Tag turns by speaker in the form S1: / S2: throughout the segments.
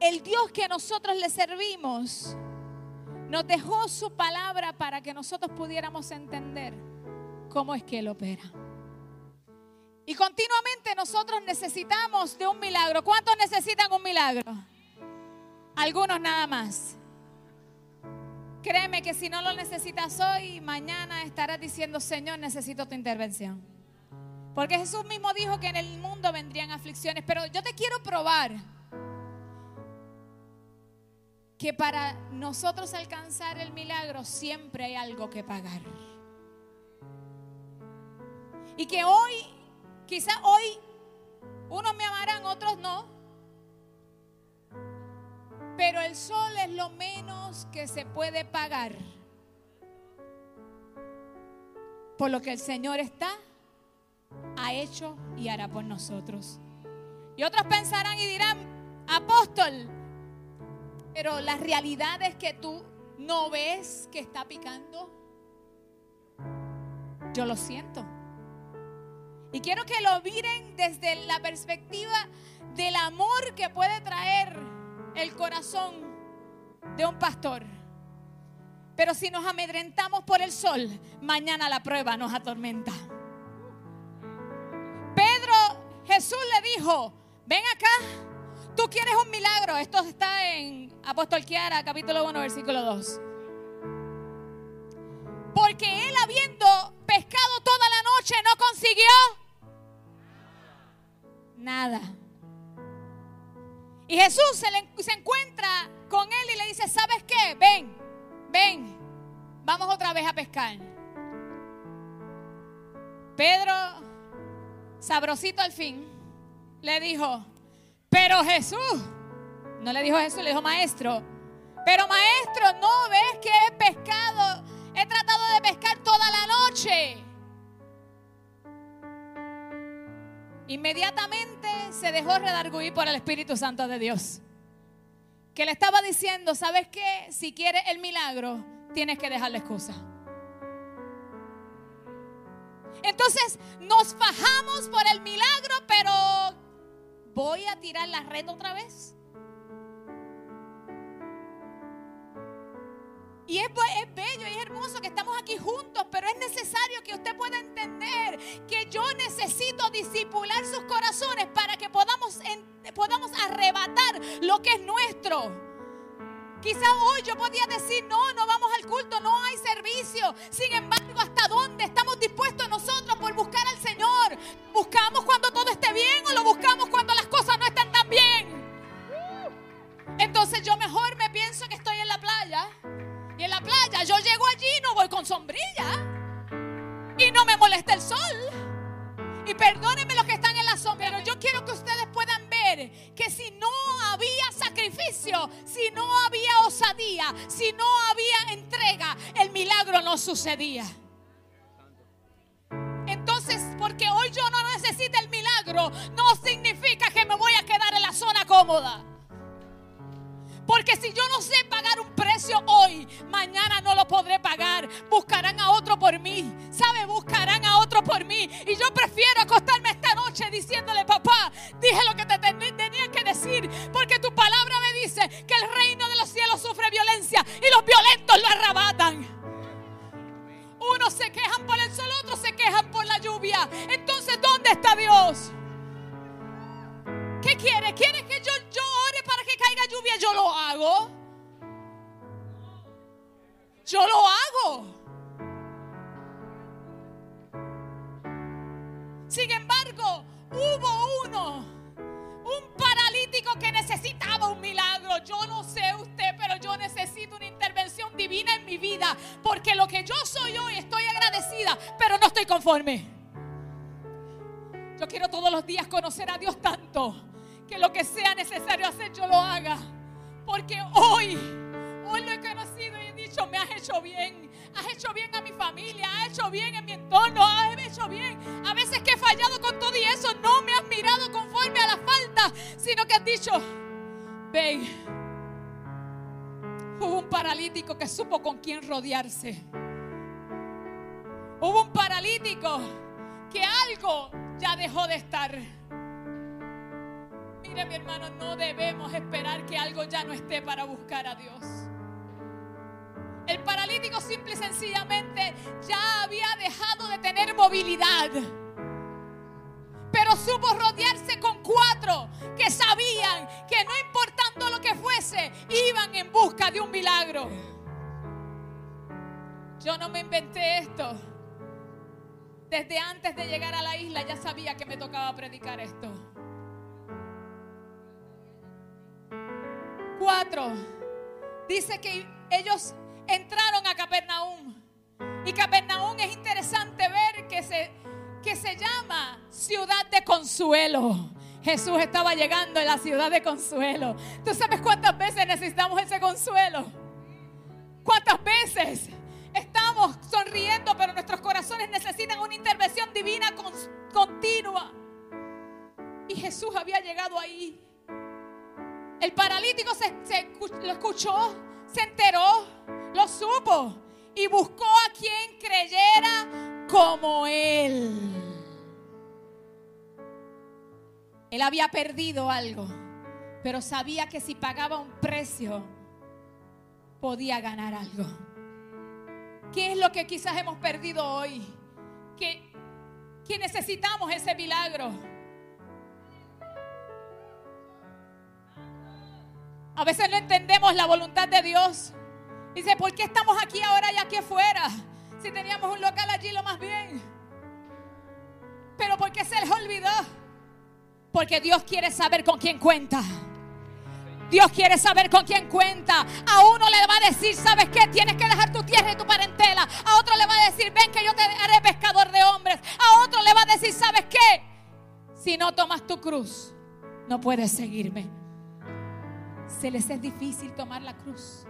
S1: el Dios que nosotros le servimos nos dejó su palabra para que nosotros pudiéramos entender cómo es que Él opera. Y continuamente nosotros necesitamos de un milagro. ¿Cuántos necesitan un milagro? Algunos nada más. Créeme que si no lo necesitas hoy, mañana estarás diciendo, Señor, necesito tu intervención. Porque Jesús mismo dijo que en el mundo vendrían aflicciones. Pero yo te quiero probar que para nosotros alcanzar el milagro siempre hay algo que pagar. Y que hoy, quizá hoy, unos me amarán, otros no. Pero el sol es lo menos que se puede pagar. Por lo que el Señor está, ha hecho y hará por nosotros. Y otros pensarán y dirán, apóstol, pero la realidad es que tú no ves que está picando. Yo lo siento. Y quiero que lo miren desde la perspectiva del amor que puede traer el corazón de un pastor. Pero si nos amedrentamos por el sol, mañana la prueba nos atormenta. Pedro, Jesús le dijo, ven acá, Tú quieres un milagro. Esto está en Apóstol Kiara, capítulo 1, versículo 2. Porque él habiendo pescado toda la noche no consiguió nada. Y Jesús se, se encuentra con él y le dice, ¿sabes qué? Ven, ven, vamos otra vez a pescar. Pedro, sabrosito al fin, le dijo, pero Jesús, no le dijo Jesús, le dijo maestro. Pero maestro, ¿no ves que he pescado? He tratado de pescar toda la noche. Inmediatamente se dejó redarguir por el Espíritu Santo de Dios. Que le estaba diciendo, ¿sabes qué? Si quieres el milagro, tienes que dejar la excusa. Entonces nos fajamos por el milagro, pero ¿Voy a tirar la red otra vez? Y es, es, bello y es hermoso que estamos aquí juntos, pero es necesario que usted pueda entender que yo necesito disipular sus corazones para que podamos, podamos arrebatar lo que es nuestro. Quizá hoy yo podía decir, no, no vamos al culto, no hay servicio. Sin embargo, ¿hasta dónde estamos dispuestos nosotros por buscar al Señor? ¿Buscamos cuando todo esté bien o lo buscamos Entonces yo mejor me pienso que estoy en la playa. Y en la playa yo llego allí y no voy con sombrilla. Y no me molesta el sol. Y perdónenme los que están en la sombra, pero yo quiero que ustedes puedan ver que si no había sacrificio, si no había osadía, si no había entrega, el milagro no sucedía. Entonces, porque hoy yo no necesito el milagro, no significa que me voy a quedar en la zona cómoda. Porque si yo no sé pagar un precio hoy, mañana no lo podré pagar. Buscarán a otro por mí. ¿Sabe? Buscarán a otro por mí. Y yo prefiero acostarme Porque lo que yo soy hoy estoy agradecida, pero no estoy conforme. Yo quiero todos los días conocer a Dios tanto que lo que sea necesario hacer yo lo haga. Porque hoy, hoy lo he conocido y he dicho, me has hecho bien. Has hecho bien a mi familia, has hecho bien en mi entorno, has hecho bien. A veces que he fallado con todo y eso, no me has mirado conforme a la falta, sino que has dicho, ven. Hubo un paralítico que supo con quién rodearse. Hubo un paralítico que algo ya dejó de estar. Mire mi hermano, no debemos esperar que algo ya no esté para buscar a Dios. El paralítico simple y sencillamente ya había dejado de tener movilidad. Pero supo rodearse con cuatro que sabían que no importando lo que fuese, iban en busca de un milagro. Yo no me inventé esto. Desde antes de llegar a la isla ya sabía que me tocaba predicar esto. Cuatro. Dice que ellos entraron a Capernaum. Y Capernaum es interesante ver que se, que se llama ciudad de consuelo. Jesús estaba llegando en la ciudad de consuelo. ¿Tú sabes cuántas veces necesitamos ese consuelo? ¿Cuántas veces estamos sonriendo, pero nuestros corazones necesitan una intervención divina continua? Y Jesús había llegado ahí. El paralítico se, lo escuchó, se enteró, lo supo y buscó a quien creyera como Él había perdido algo, pero sabía que si pagaba un precio, podía ganar algo. ¿Qué es lo que quizás hemos perdido hoy? Que, necesitamos ese milagro. A veces no entendemos la voluntad de Dios. Dice, ¿por qué estamos aquí ahora y aquí afuera? Si teníamos un local allí lo más bien. Pero ¿por qué se les olvidó? Porque Dios quiere saber con quién cuenta. Dios quiere saber con quién cuenta. A uno le va a decir, ¿sabes qué? Tienes que dejar tu tierra y tu parentela. A otro le va a decir, ven que yo te haré pescador de hombres. A otro le va a decir, ¿sabes qué? Si no tomas tu cruz, no puedes seguirme. Se les es difícil tomar la cruz.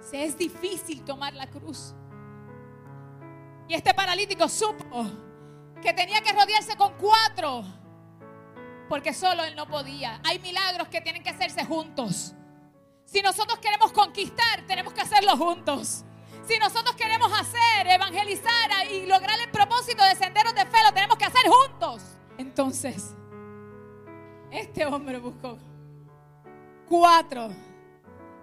S1: Se es difícil tomar la cruz. Y este paralítico supo que tenía que rodearse con cuatro porque solo Él no podía. Hay milagros que tienen que hacerse juntos. Si nosotros queremos conquistar, tenemos que hacerlo juntos. Si nosotros queremos hacer, evangelizar y lograr el propósito de senderos de fe, lo tenemos que hacer juntos. Entonces, este hombre buscó cuatro.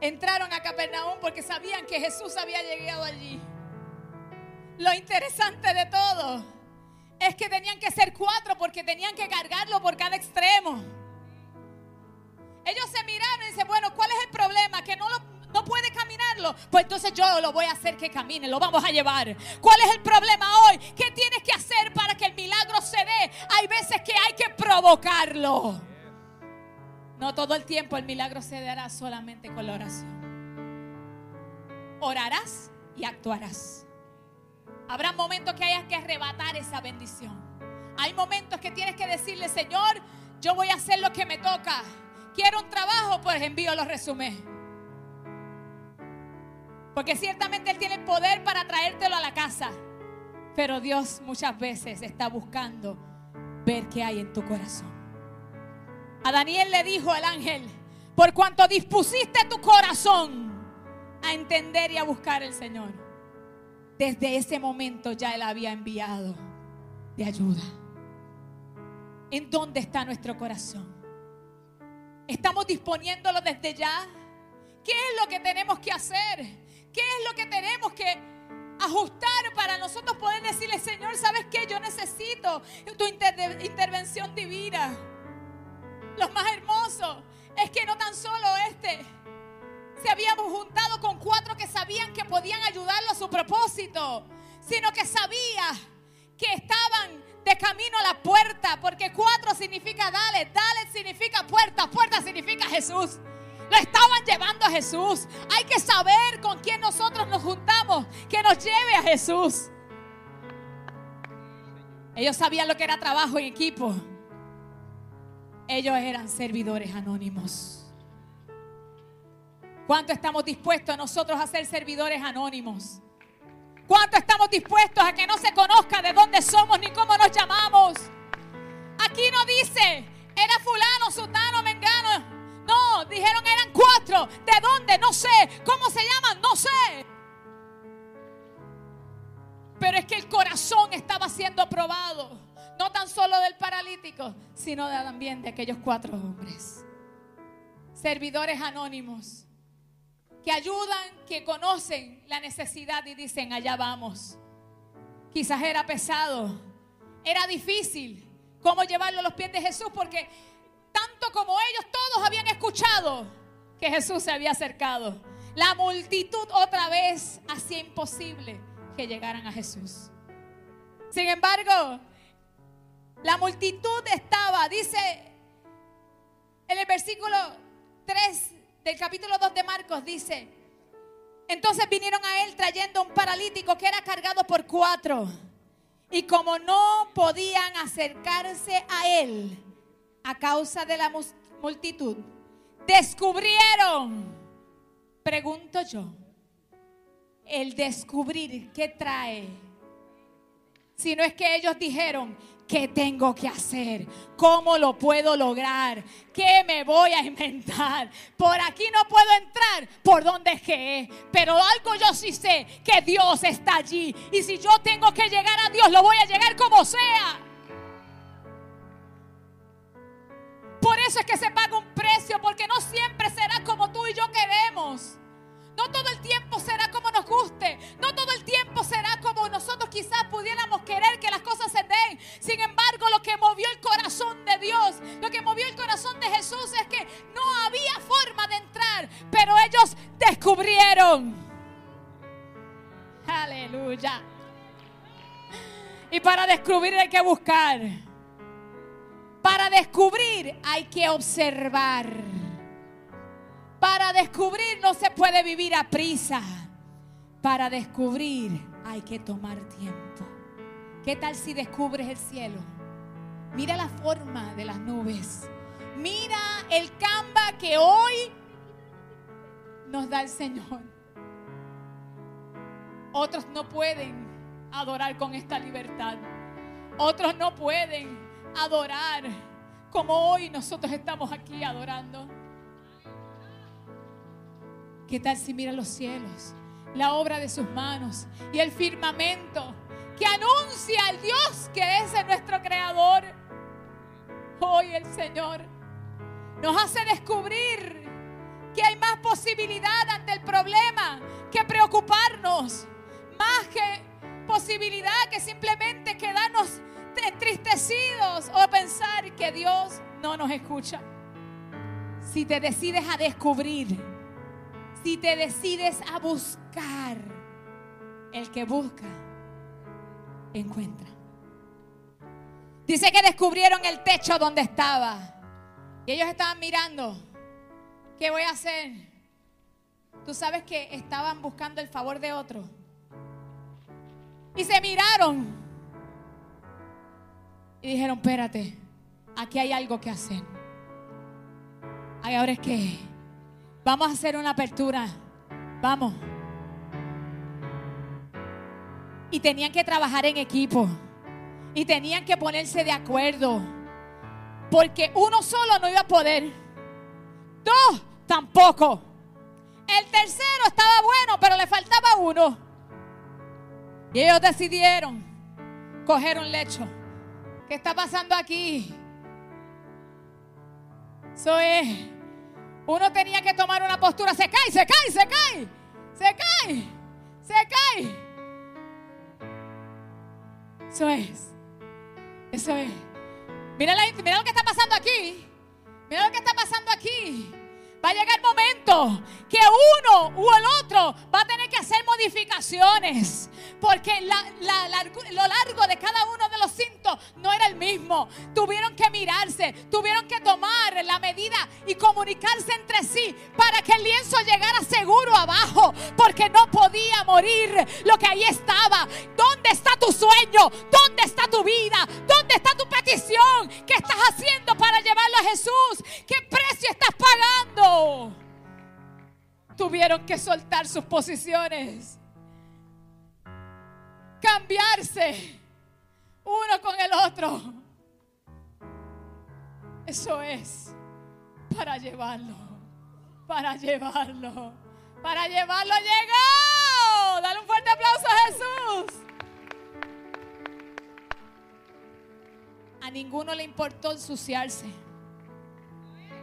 S1: Entraron a Capernaum porque sabían que Jesús había llegado allí. Lo interesante de todo es que tenían que ser cuatro porque tenían que cargarlo por cada extremo. Ellos se miraron y dicen, bueno, ¿cuál es el problema? Que no, no puede caminarlo. Pues entonces yo lo voy a hacer que camine, lo vamos a llevar. ¿Cuál es el problema hoy? ¿Qué tienes que hacer para que el milagro se dé? Hay veces que hay que provocarlo. No todo el tiempo el milagro se dará solamente con la oración. Orarás y actuarás. Habrá momentos que hayas que arrebatar esa bendición. Hay momentos que tienes que decirle, Señor, yo voy a hacer lo que me toca. Quiero un trabajo, pues envío los resumés. Porque ciertamente Él tiene el poder para traértelo a la casa. Pero Dios muchas veces está buscando ver qué hay en tu corazón. A Daniel le dijo el ángel, por cuanto dispusiste tu corazón a entender y a buscar al Señor desde ese momento ya Él había enviado de ayuda. ¿En dónde está nuestro corazón? ¿Estamos disponiéndolo desde ya? ¿Qué es lo que tenemos que hacer? ¿Qué es lo que tenemos que ajustar para nosotros poder decirle, Señor, ¿sabes qué? Yo necesito tu intervención divina. Lo más hermoso es que no tan solo este se habíamos juntado con cuatro que sabían que podían ayudarlo a su propósito, sino que sabía que estaban de camino a la puerta, porque cuatro significa dale, dale significa puerta, puerta significa Jesús. Lo estaban llevando a Jesús. Hay que saber con quién nosotros nos juntamos, que nos lleve a Jesús. Ellos sabían lo que era trabajo en equipo. Ellos eran servidores anónimos. ¿Cuánto estamos dispuestos nosotros a ser servidores anónimos? ¿Cuánto estamos dispuestos a que no se conozca de dónde somos ni cómo nos llamamos? Aquí no dice, era fulano, sutano, mengano. No, dijeron eran cuatro. ¿De dónde? No sé. ¿Cómo se llaman? No sé. Pero es que el corazón estaba siendo probado. No tan solo del paralítico, sino también de aquellos cuatro hombres. Servidores anónimos que ayudan, que conocen la necesidad y dicen, allá vamos. Quizás era pesado, era difícil cómo llevarlo a los pies de Jesús porque tanto como ellos todos habían escuchado que Jesús se había acercado. La multitud otra vez hacía imposible que llegaran a Jesús. Sin embargo, la multitud estaba, dice en el versículo 3 del capítulo 2 de Marcos, dice, entonces vinieron a él trayendo un paralítico que era cargado por cuatro. Y como no podían acercarse a él a causa de la multitud, descubrieron, pregunto yo, el descubrir qué trae. Si no es que ellos dijeron, ¿Qué tengo que hacer? ¿Cómo lo puedo lograr? ¿Qué me voy a inventar? Por aquí no puedo entrar. ¿Por dónde es que es? Pero algo yo sí sé, que Dios está allí. Y si yo tengo que llegar a Dios, lo voy a llegar como sea. Por eso es que se paga un precio, porque no siempre será como tú y yo queremos. No todo el tiempo será como nos guste. No todo el tiempo será como nosotros quizás pudiéramos querer que las cosas se den. Sin embargo, lo que movió el corazón de Dios, lo que movió el corazón de Jesús es que no había forma de entrar, pero ellos descubrieron. Aleluya. Y para descubrir hay que buscar. Para descubrir hay que observar. Para descubrir no se puede vivir a prisa. Para descubrir hay que tomar tiempo. ¿Qué tal si descubres el cielo? Mira la forma de las nubes. Mira el camba que hoy nos da el Señor. Otros no pueden adorar con esta libertad. Otros no pueden adorar como hoy nosotros estamos aquí adorando. ¿Qué tal si mira los cielos, la obra de sus manos y el firmamento que anuncia al Dios que es nuestro creador? Hoy el Señor nos hace descubrir que hay más posibilidad ante el problema que preocuparnos, más que posibilidad que simplemente quedarnos entristecidos o pensar que Dios no nos escucha. Si te decides a descubrir si te decides a buscar, el que busca, encuentra. Dice que descubrieron el techo donde estaba. Y ellos estaban mirando. ¿Qué voy a hacer? Tú sabes que estaban buscando el favor de otro. Y se miraron. Y dijeron, espérate, aquí hay algo que hacer. Ay, ahora es que Vamos a hacer una apertura. Vamos. Y tenían que trabajar en equipo. Y tenían que ponerse de acuerdo. Porque uno solo no iba a poder. Dos tampoco. El tercero estaba bueno, pero le faltaba uno. Y ellos decidieron coger un lecho. ¿Qué está pasando aquí? Eso es uno tenía que tomar una postura, se cae, se cae, se cae, se cae, se cae. Eso es, eso es. Mira, mira lo que está pasando aquí. Mira lo que está pasando aquí. Va a llegar el momento que uno u el otro va a tener que hacer modificaciones. Porque lo largo de cada uno de los cintos no era el mismo. Tuvieron que mirarse, tuvieron que tomar la medida y comunicarse entre sí para que el lienzo llegara seguro abajo. Porque no podía morir lo que ahí estaba. ¿Dónde está tu sueño? ¿Dónde está tu vida? ¿Dónde está tu petición? ¿Qué estás haciendo para llevarlo a Jesús? ¿Qué precio estás pagando? Tuvieron que soltar sus posiciones cambiarse uno con el otro. Eso es para llevarlo, para llevarlo, para llevarlo. Llegó. Dale un fuerte aplauso a Jesús. A ninguno le importó ensuciarse.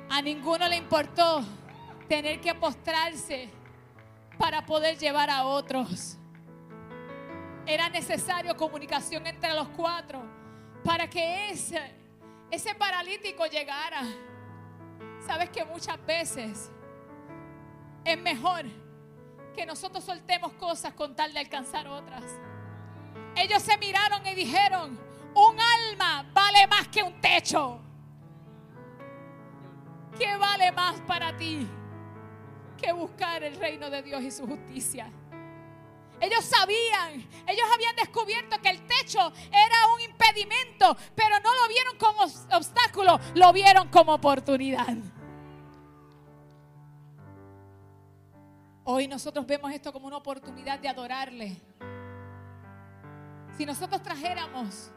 S1: A ninguno le importó tener que postrarse para poder llevar a otros. Era necesario comunicación entre los cuatro para que ese, ese paralítico llegara. Sabes que muchas veces es mejor que nosotros soltemos cosas con tal de alcanzar otras. Ellos se miraron y dijeron, un alma vale más que un techo. ¿Qué vale más para ti que buscar el reino de Dios y su justicia? Ellos sabían, ellos habían descubierto que el techo era un impedimento, pero no lo vieron como obstáculo, lo vieron como oportunidad. Hoy nosotros vemos esto como una oportunidad de adorarle. Si nosotros trajéramos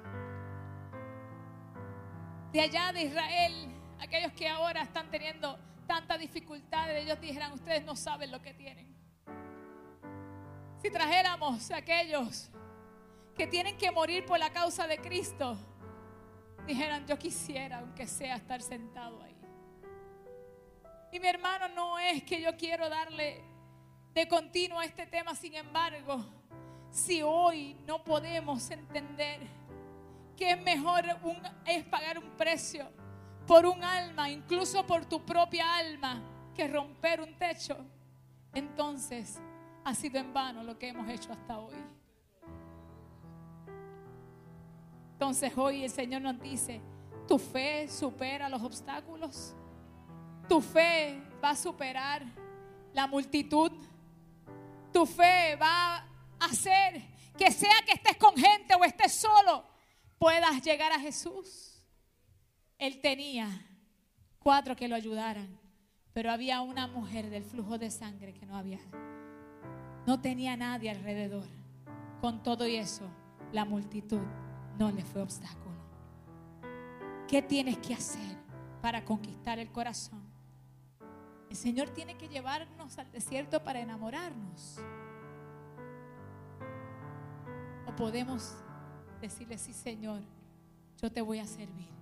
S1: de allá de Israel, aquellos que ahora están teniendo tantas dificultades, ellos dijeran, ustedes no saben lo que tienen. Si trajéramos a aquellos que tienen que morir por la causa de Cristo, dijeran, yo quisiera, aunque sea, estar sentado ahí. Y mi hermano, no es que yo quiero darle de continuo a este tema, sin embargo, si hoy no podemos entender que es mejor es pagar un precio por un alma, incluso por tu propia alma, que romper un techo, entonces ha sido en vano lo que hemos hecho hasta hoy. Entonces hoy el Señor nos dice, tu fe supera los obstáculos, tu fe va a superar la multitud, tu fe va a hacer que sea que estés con gente o estés solo, puedas llegar a Jesús. Él tenía cuatro que lo ayudaran, pero había una mujer del flujo de sangre que no había. No tenía nadie alrededor. Con todo y eso, la multitud no le fue obstáculo. ¿Qué tienes que hacer para conquistar el corazón? El Señor tiene que llevarnos al desierto para enamorarnos. O podemos decirle, sí Señor, yo te voy a servir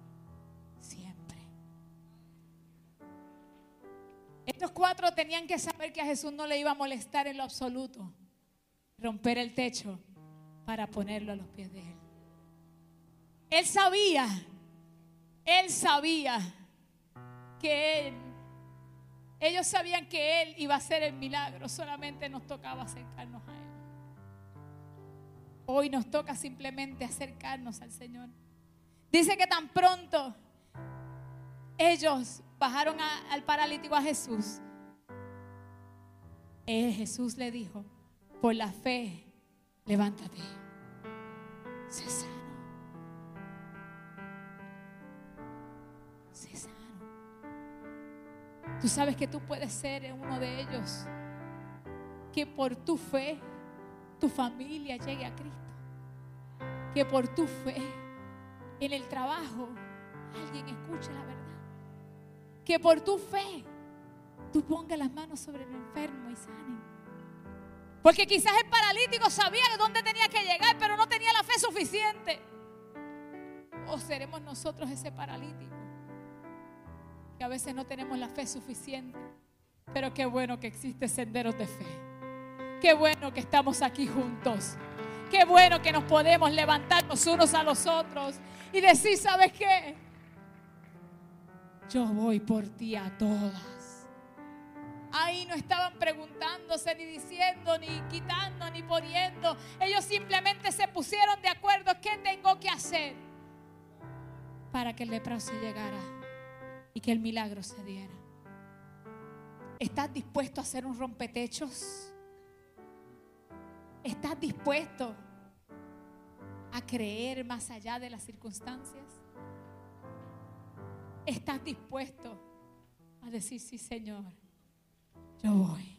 S1: Estos cuatro tenían que saber que a Jesús no le iba a molestar en lo absoluto romper el techo para ponerlo a los pies de Él. Él sabía, Él sabía que Él, ellos sabían que Él iba a hacer el milagro, solamente nos tocaba acercarnos a Él. Hoy nos toca simplemente acercarnos al Señor. Dice que tan pronto ellos bajaron al paralítico a Jesús. Eh, Jesús le dijo, por la fe, levántate. Sé sano. Sé sano. Tú sabes que tú puedes ser uno de ellos. Que por tu fe tu familia llegue a Cristo. Que por tu fe en el trabajo alguien escuche la verdad. Que por tu fe tú pongas las manos sobre el enfermo y sane. Porque quizás el paralítico sabía de dónde tenía que llegar, pero no tenía la fe suficiente. O seremos nosotros ese paralítico. Que a veces no tenemos la fe suficiente. Pero qué bueno que existen senderos de fe. Qué bueno que estamos aquí juntos. Qué bueno que nos podemos levantar los unos a los otros y decir, ¿sabes qué? Yo voy por ti a todas. Ahí no estaban preguntándose, ni diciendo, ni quitando, ni poniendo. Ellos simplemente se pusieron de acuerdo qué tengo que hacer para que el leproso llegara y que el milagro se diera. ¿Estás dispuesto a hacer un rompetechos? ¿Estás dispuesto a creer más allá de las circunstancias? ¿Estás dispuesto a decir, sí, Señor, yo voy?